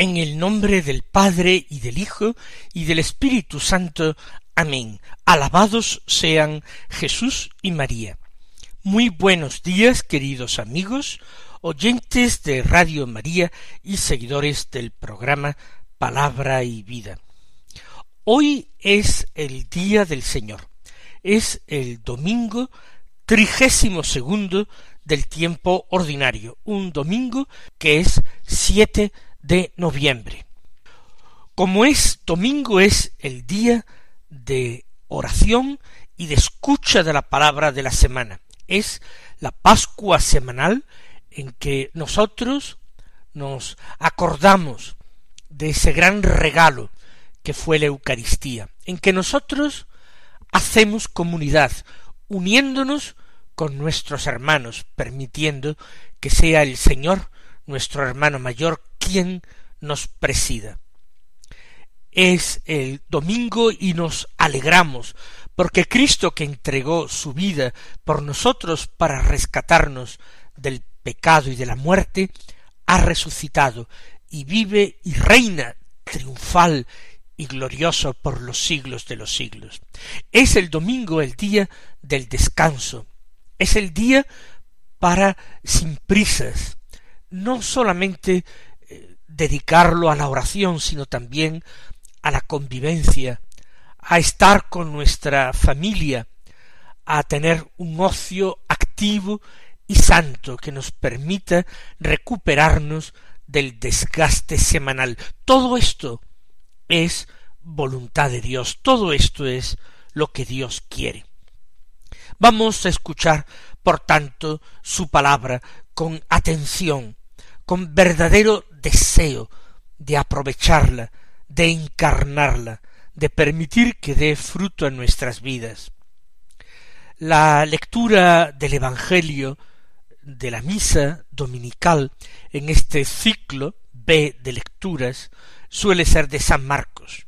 En el nombre del Padre y del Hijo y del Espíritu Santo. Amén. Alabados sean Jesús y María. Muy buenos días, queridos amigos, oyentes de Radio María y seguidores del programa Palabra y Vida. Hoy es el día del Señor. Es el domingo trigésimo segundo del tiempo ordinario, un domingo que es siete de noviembre. Como es domingo es el día de oración y de escucha de la palabra de la semana. Es la Pascua semanal en que nosotros nos acordamos de ese gran regalo que fue la Eucaristía, en que nosotros hacemos comunidad, uniéndonos con nuestros hermanos, permitiendo que sea el Señor, nuestro hermano mayor, quien nos presida. Es el domingo y nos alegramos, porque Cristo que entregó su vida por nosotros para rescatarnos del pecado y de la muerte, ha resucitado y vive y reina triunfal y glorioso por los siglos de los siglos. Es el domingo el día del descanso, es el día para sin prisas, no solamente dedicarlo a la oración, sino también a la convivencia, a estar con nuestra familia, a tener un ocio activo y santo que nos permita recuperarnos del desgaste semanal. Todo esto es voluntad de Dios, todo esto es lo que Dios quiere. Vamos a escuchar, por tanto, su palabra con atención, con verdadero deseo de aprovecharla, de encarnarla, de permitir que dé fruto en nuestras vidas. La lectura del Evangelio de la misa dominical en este ciclo B de lecturas suele ser de San Marcos.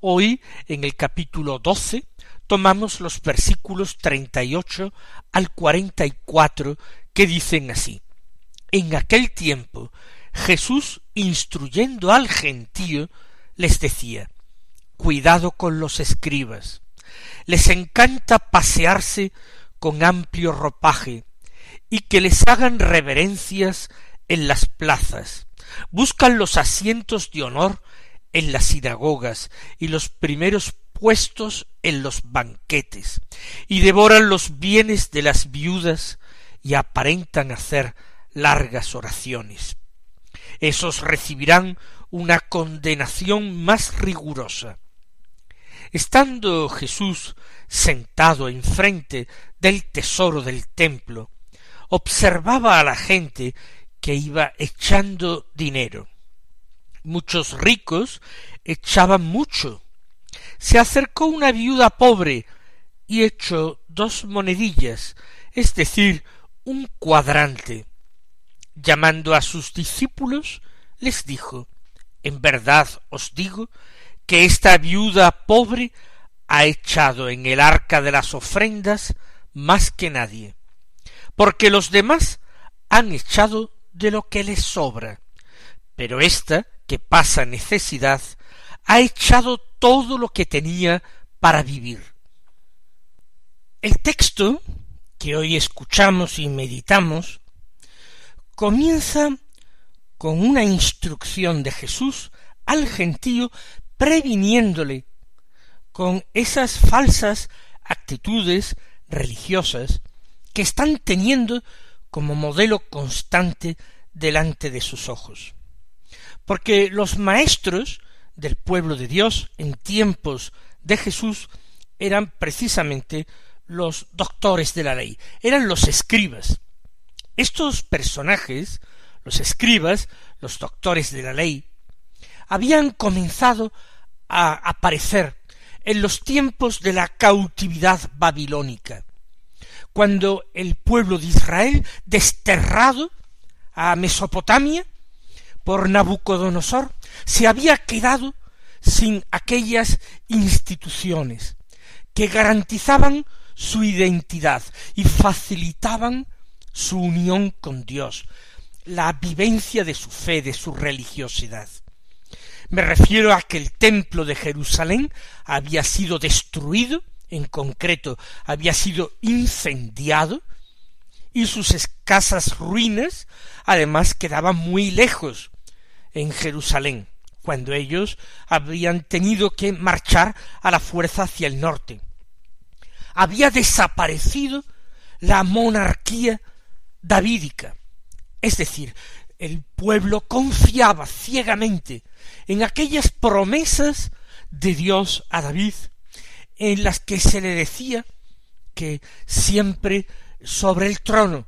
Hoy, en el capítulo doce, tomamos los versículos treinta y ocho al cuarenta y cuatro que dicen así En aquel tiempo Jesús, instruyendo al gentío, les decía Cuidado con los escribas. Les encanta pasearse con amplio ropaje y que les hagan reverencias en las plazas. Buscan los asientos de honor en las sinagogas y los primeros puestos en los banquetes, y devoran los bienes de las viudas y aparentan hacer largas oraciones esos recibirán una condenación más rigurosa. Estando Jesús sentado enfrente del tesoro del templo, observaba a la gente que iba echando dinero. Muchos ricos echaban mucho. Se acercó una viuda pobre y echó dos monedillas, es decir, un cuadrante llamando a sus discípulos, les dijo En verdad os digo que esta viuda pobre ha echado en el arca de las ofrendas más que nadie, porque los demás han echado de lo que les sobra, pero ésta, que pasa necesidad, ha echado todo lo que tenía para vivir. El texto que hoy escuchamos y meditamos comienza con una instrucción de Jesús al gentío previniéndole con esas falsas actitudes religiosas que están teniendo como modelo constante delante de sus ojos. Porque los maestros del pueblo de Dios en tiempos de Jesús eran precisamente los doctores de la ley, eran los escribas, estos personajes, los escribas, los doctores de la ley, habían comenzado a aparecer en los tiempos de la cautividad babilónica, cuando el pueblo de Israel, desterrado a Mesopotamia por Nabucodonosor, se había quedado sin aquellas instituciones que garantizaban su identidad y facilitaban su unión con Dios, la vivencia de su fe, de su religiosidad. Me refiero a que el templo de Jerusalén había sido destruido, en concreto había sido incendiado, y sus escasas ruinas además quedaban muy lejos en Jerusalén, cuando ellos habían tenido que marchar a la fuerza hacia el norte. Había desaparecido la monarquía davídica, es decir, el pueblo confiaba ciegamente en aquellas promesas de Dios a David, en las que se le decía que siempre sobre el trono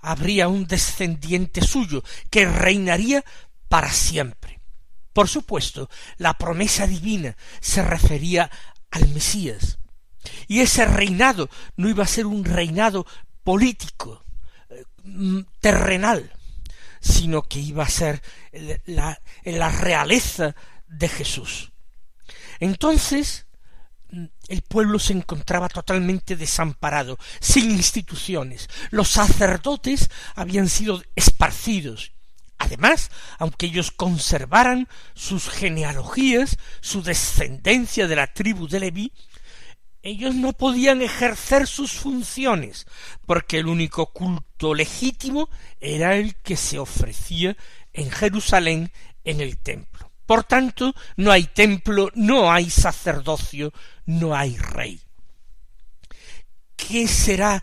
habría un descendiente suyo que reinaría para siempre. Por supuesto, la promesa divina se refería al Mesías, y ese reinado no iba a ser un reinado político, eh, terrenal, sino que iba a ser la, la realeza de Jesús. Entonces, el pueblo se encontraba totalmente desamparado, sin instituciones. Los sacerdotes habían sido esparcidos. Además, aunque ellos conservaran sus genealogías, su descendencia de la tribu de Leví, ellos no podían ejercer sus funciones, porque el único culto legítimo era el que se ofrecía en Jerusalén en el templo. Por tanto, no hay templo, no hay sacerdocio, no hay rey. ¿Qué será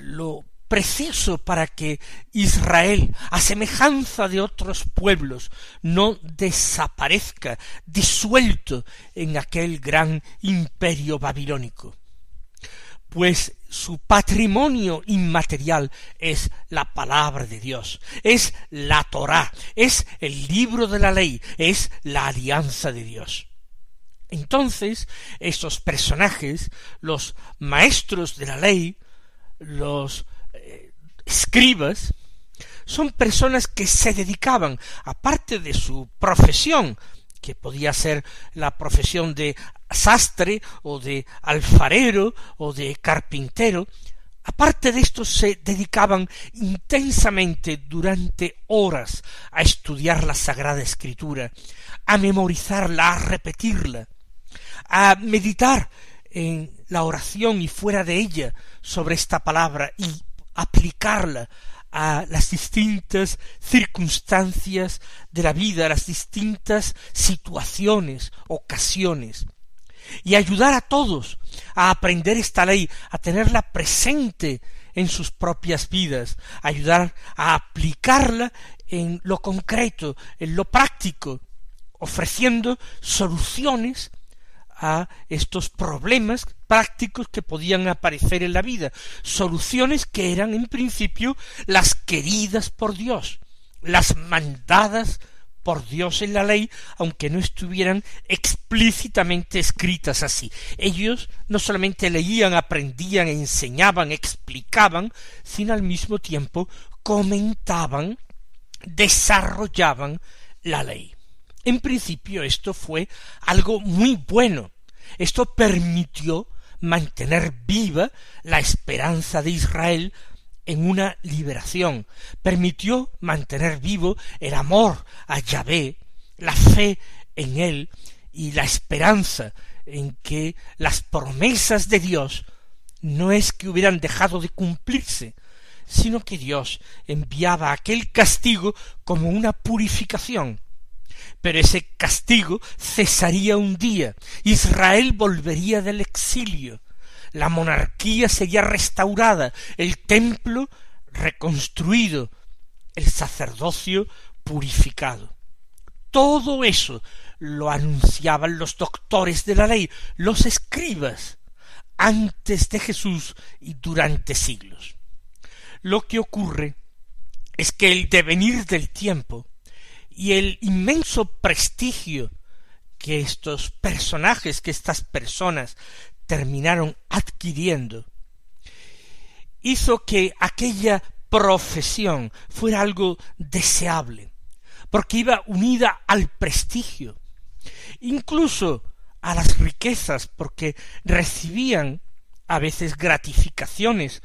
lo preciso para que Israel, a semejanza de otros pueblos, no desaparezca disuelto en aquel gran imperio babilónico. Pues su patrimonio inmaterial es la palabra de Dios, es la Torá, es el libro de la ley, es la alianza de Dios. Entonces, estos personajes, los maestros de la ley, los escribas son personas que se dedicaban, aparte de su profesión, que podía ser la profesión de sastre o de alfarero o de carpintero, aparte de esto se dedicaban intensamente durante horas a estudiar la Sagrada Escritura, a memorizarla, a repetirla, a meditar en la oración y fuera de ella sobre esta palabra y aplicarla a las distintas circunstancias de la vida, a las distintas situaciones, ocasiones, y ayudar a todos a aprender esta ley, a tenerla presente en sus propias vidas, ayudar a aplicarla en lo concreto, en lo práctico, ofreciendo soluciones a estos problemas prácticos que podían aparecer en la vida, soluciones que eran en principio las queridas por Dios, las mandadas por Dios en la ley, aunque no estuvieran explícitamente escritas así. Ellos no solamente leían, aprendían, enseñaban, explicaban, sino al mismo tiempo comentaban, desarrollaban la ley. En principio esto fue algo muy bueno. Esto permitió mantener viva la esperanza de Israel en una liberación, permitió mantener vivo el amor a Yahvé, la fe en él y la esperanza en que las promesas de Dios no es que hubieran dejado de cumplirse, sino que Dios enviaba aquel castigo como una purificación, pero ese castigo cesaría un día. Israel volvería del exilio. La monarquía sería restaurada, el templo reconstruido, el sacerdocio purificado. Todo eso lo anunciaban los doctores de la ley, los escribas, antes de Jesús y durante siglos. Lo que ocurre es que el devenir del tiempo y el inmenso prestigio que estos personajes, que estas personas terminaron adquiriendo, hizo que aquella profesión fuera algo deseable, porque iba unida al prestigio, incluso a las riquezas, porque recibían a veces gratificaciones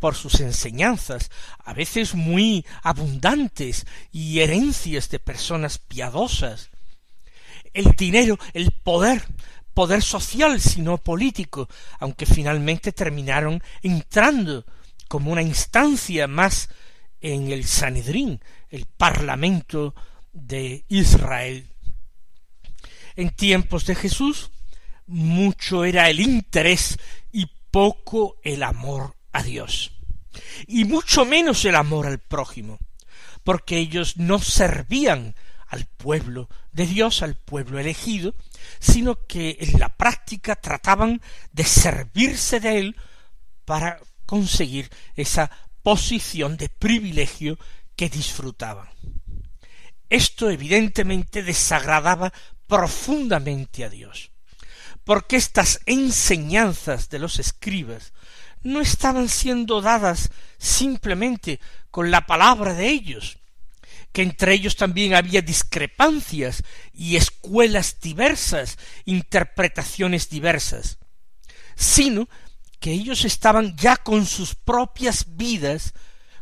por sus enseñanzas, a veces muy abundantes y herencias de personas piadosas. El dinero, el poder, poder social, sino político, aunque finalmente terminaron entrando como una instancia más en el Sanedrín, el Parlamento de Israel. En tiempos de Jesús, mucho era el interés y poco el amor a Dios, y mucho menos el amor al prójimo, porque ellos no servían al pueblo de Dios, al pueblo elegido, sino que en la práctica trataban de servirse de él para conseguir esa posición de privilegio que disfrutaban. Esto evidentemente desagradaba profundamente a Dios, porque estas enseñanzas de los escribas no estaban siendo dadas simplemente con la palabra de ellos, que entre ellos también había discrepancias y escuelas diversas, interpretaciones diversas, sino que ellos estaban ya con sus propias vidas,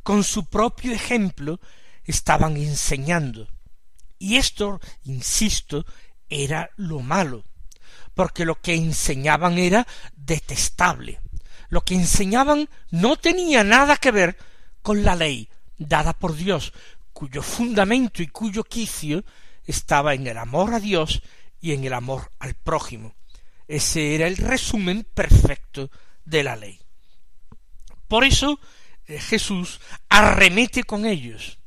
con su propio ejemplo, estaban enseñando. Y esto, insisto, era lo malo, porque lo que enseñaban era detestable. Lo que enseñaban no tenía nada que ver con la ley dada por Dios, cuyo fundamento y cuyo quicio estaba en el amor a Dios y en el amor al prójimo. Ese era el resumen perfecto de la ley. Por eso eh, Jesús arremete con ellos.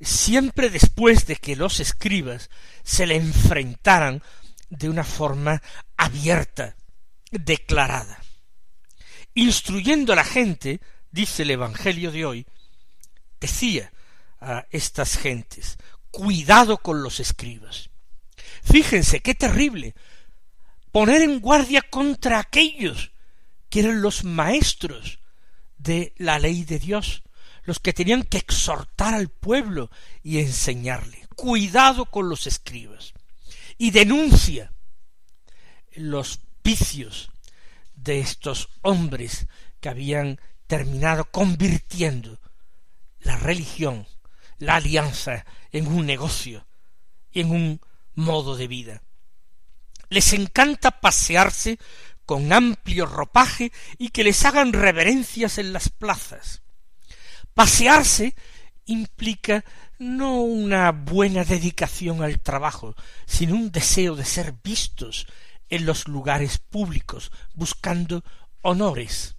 Siempre después de que los escribas se le enfrentaran de una forma abierta, declarada. Instruyendo a la gente, dice el Evangelio de hoy, decía a estas gentes, cuidado con los escribas. Fíjense qué terrible poner en guardia contra aquellos que eran los maestros de la ley de Dios, los que tenían que exhortar al pueblo y enseñarle. Cuidado con los escribas. Y denuncia los vicios de estos hombres que habían terminado convirtiendo la religión, la alianza en un negocio, en un modo de vida. Les encanta pasearse con amplio ropaje y que les hagan reverencias en las plazas. Pasearse implica no una buena dedicación al trabajo, sino un deseo de ser vistos en los lugares públicos, buscando honores.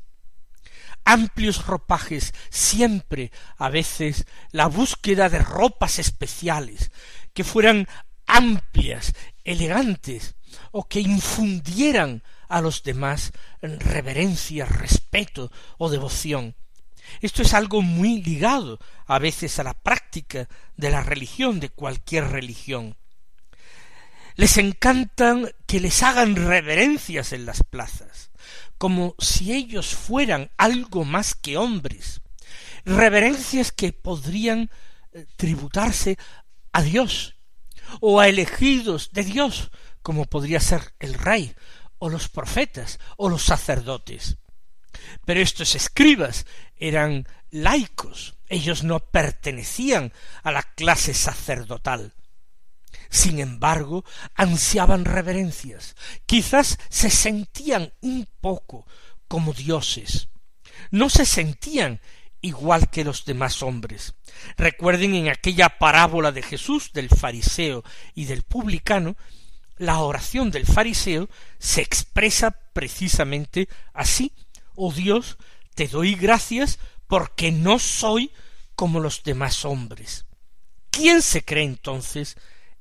Amplios ropajes, siempre, a veces, la búsqueda de ropas especiales, que fueran amplias, elegantes, o que infundieran a los demás reverencia, respeto o devoción. Esto es algo muy ligado a veces a la práctica de la religión, de cualquier religión. Les encantan que les hagan reverencias en las plazas, como si ellos fueran algo más que hombres, reverencias que podrían eh, tributarse a Dios o a elegidos de Dios, como podría ser el rey o los profetas o los sacerdotes. Pero estos escribas eran laicos, ellos no pertenecían a la clase sacerdotal. Sin embargo, ansiaban reverencias, quizás se sentían un poco como dioses, no se sentían igual que los demás hombres. Recuerden en aquella parábola de Jesús del fariseo y del publicano la oración del fariseo se expresa precisamente así. Oh Dios, te doy gracias porque no soy como los demás hombres. ¿Quién se cree entonces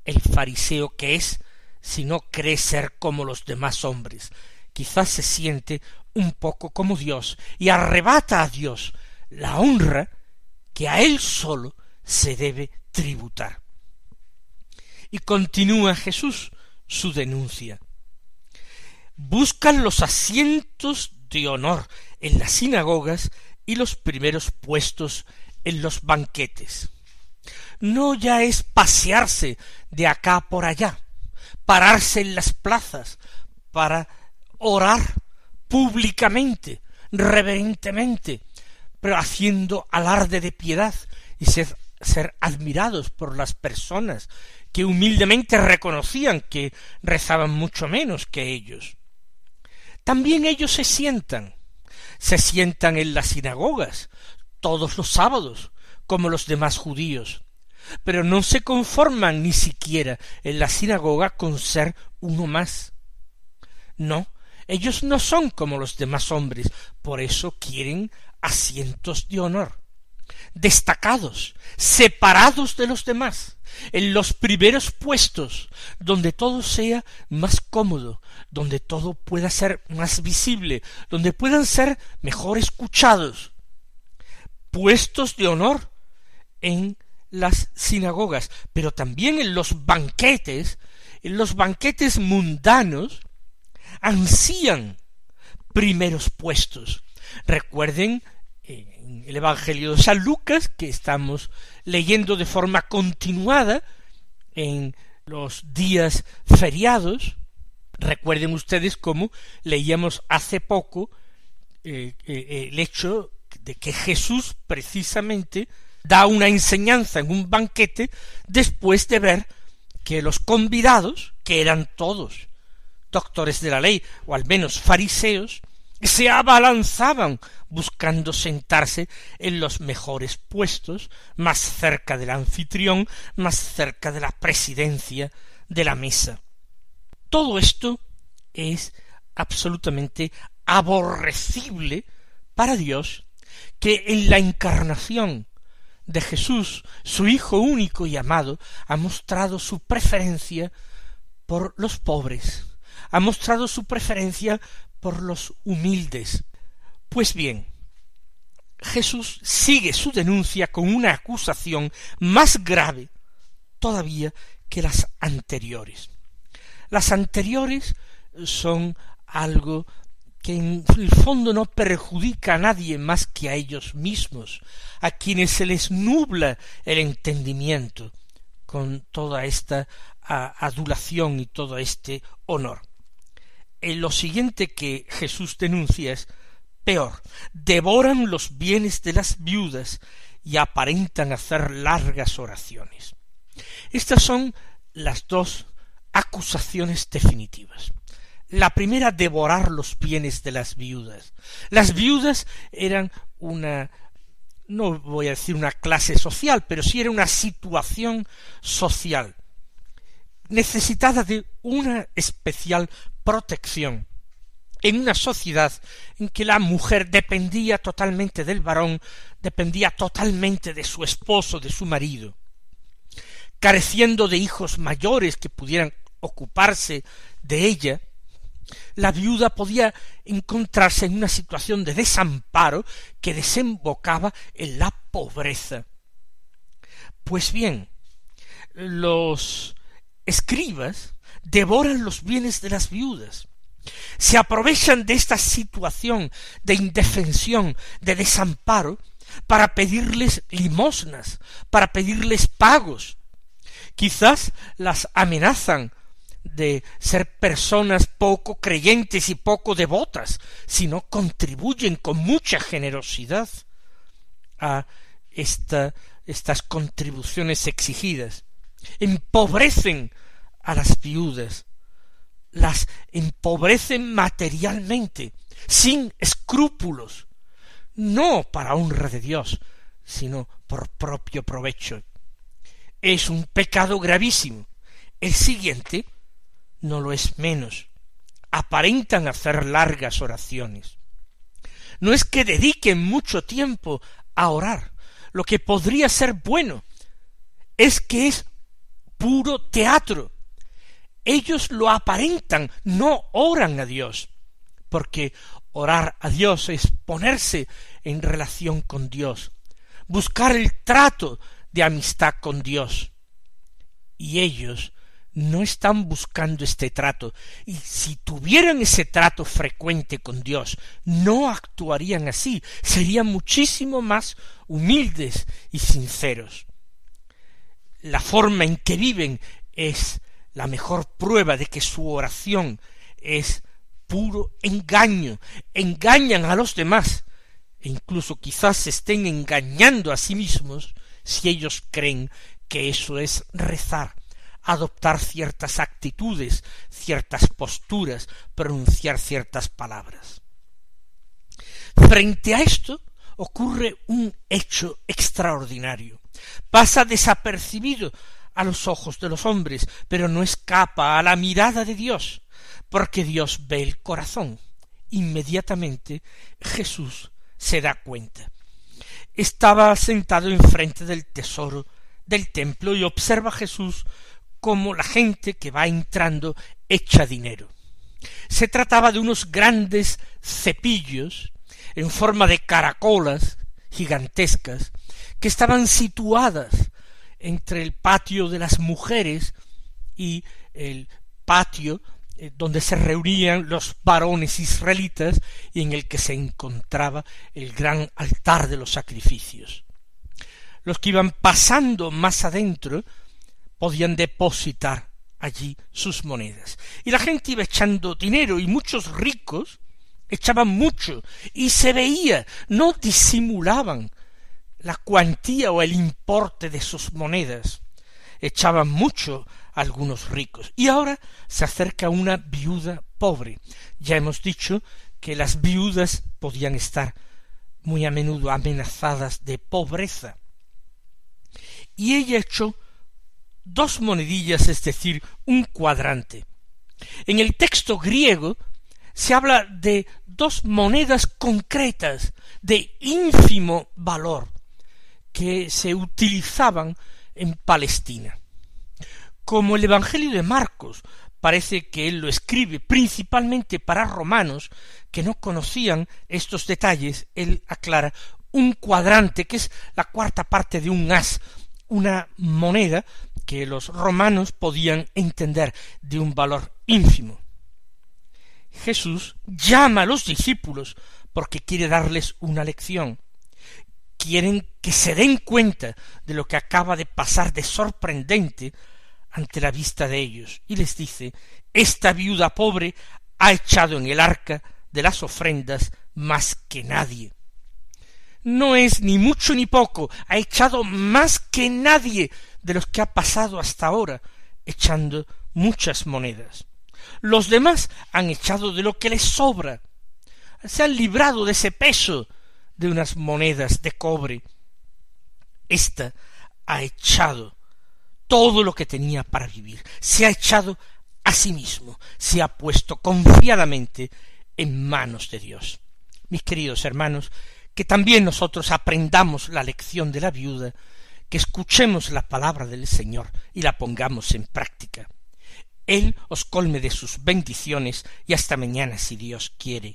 el fariseo que es si no cree ser como los demás hombres? Quizás se siente un poco como Dios y arrebata a Dios la honra que a él solo se debe tributar. Y continúa Jesús su denuncia. Buscan los asientos de honor en las sinagogas y los primeros puestos en los banquetes. No ya es pasearse de acá por allá, pararse en las plazas para orar públicamente, reverentemente, pero haciendo alarde de piedad y ser, ser admirados por las personas que humildemente reconocían que rezaban mucho menos que ellos. También ellos se sientan, se sientan en las sinagogas todos los sábados, como los demás judíos, pero no se conforman ni siquiera en la sinagoga con ser uno más. No, ellos no son como los demás hombres, por eso quieren asientos de honor, destacados, separados de los demás, en los primeros puestos, donde todo sea más cómodo, donde todo pueda ser más visible, donde puedan ser mejor escuchados, puestos de honor en las sinagogas, pero también en los banquetes, en los banquetes mundanos, ansían primeros puestos. Recuerden en el Evangelio de San Lucas, que estamos leyendo de forma continuada en los días feriados, recuerden ustedes cómo leíamos hace poco eh, eh, el hecho de que Jesús precisamente da una enseñanza en un banquete después de ver que los convidados, que eran todos doctores de la ley, o al menos fariseos, se abalanzaban buscando sentarse en los mejores puestos, más cerca del anfitrión, más cerca de la presidencia de la mesa. Todo esto es absolutamente aborrecible para Dios, que en la encarnación de Jesús, su Hijo único y amado, ha mostrado su preferencia por los pobres, ha mostrado su preferencia por los humildes. Pues bien, Jesús sigue su denuncia con una acusación más grave todavía que las anteriores. Las anteriores son algo que en el fondo no perjudica a nadie más que a ellos mismos, a quienes se les nubla el entendimiento con toda esta adulación y todo este honor lo siguiente que Jesús denuncia es peor, devoran los bienes de las viudas y aparentan hacer largas oraciones. Estas son las dos acusaciones definitivas. La primera, devorar los bienes de las viudas. Las viudas eran una no voy a decir una clase social, pero sí era una situación social necesitada de una especial protección en una sociedad en que la mujer dependía totalmente del varón, dependía totalmente de su esposo, de su marido, careciendo de hijos mayores que pudieran ocuparse de ella, la viuda podía encontrarse en una situación de desamparo que desembocaba en la pobreza. Pues bien, los escribas devoran los bienes de las viudas, se aprovechan de esta situación de indefensión, de desamparo, para pedirles limosnas, para pedirles pagos. Quizás las amenazan de ser personas poco creyentes y poco devotas, si no contribuyen con mucha generosidad a esta, estas contribuciones exigidas empobrecen a las viudas, las empobrecen materialmente, sin escrúpulos, no para honra de Dios, sino por propio provecho. Es un pecado gravísimo. El siguiente no lo es menos. Aparentan hacer largas oraciones. No es que dediquen mucho tiempo a orar, lo que podría ser bueno, es que es puro teatro. Ellos lo aparentan, no oran a Dios, porque orar a Dios es ponerse en relación con Dios, buscar el trato de amistad con Dios. Y ellos no están buscando este trato, y si tuvieran ese trato frecuente con Dios, no actuarían así, serían muchísimo más humildes y sinceros. La forma en que viven es la mejor prueba de que su oración es puro engaño, engañan a los demás, e incluso quizás se estén engañando a sí mismos si ellos creen que eso es rezar, adoptar ciertas actitudes, ciertas posturas, pronunciar ciertas palabras. Frente a esto ocurre un hecho extraordinario. Pasa desapercibido a los ojos de los hombres, pero no escapa a la mirada de Dios, porque Dios ve el corazón. Inmediatamente Jesús se da cuenta. Estaba sentado enfrente del tesoro del templo y observa Jesús como la gente que va entrando echa dinero. Se trataba de unos grandes cepillos en forma de caracolas gigantescas que estaban situadas entre el patio de las mujeres y el patio eh, donde se reunían los varones israelitas y en el que se encontraba el gran altar de los sacrificios. Los que iban pasando más adentro podían depositar allí sus monedas. Y la gente iba echando dinero y muchos ricos echaban mucho y se veía, no disimulaban la cuantía o el importe de sus monedas. Echaban mucho algunos ricos. Y ahora se acerca una viuda pobre. Ya hemos dicho que las viudas podían estar muy a menudo amenazadas de pobreza. Y ella echó dos monedillas, es decir, un cuadrante. En el texto griego se habla de dos monedas concretas de ínfimo valor que se utilizaban en Palestina. Como el Evangelio de Marcos parece que él lo escribe principalmente para romanos que no conocían estos detalles, él aclara un cuadrante, que es la cuarta parte de un as, una moneda que los romanos podían entender de un valor ínfimo. Jesús llama a los discípulos porque quiere darles una lección. Quieren que se den cuenta de lo que acaba de pasar de sorprendente ante la vista de ellos, y les dice Esta viuda pobre ha echado en el arca de las ofrendas más que nadie no es ni mucho ni poco, ha echado más que nadie de los que ha pasado hasta ahora, echando muchas monedas. Los demás han echado de lo que les sobra, se han librado de ese peso de unas monedas de cobre. Esta ha echado todo lo que tenía para vivir, se ha echado a sí mismo, se ha puesto confiadamente en manos de Dios. Mis queridos hermanos, que también nosotros aprendamos la lección de la viuda, que escuchemos la palabra del Señor y la pongamos en práctica. Él os colme de sus bendiciones y hasta mañana si Dios quiere.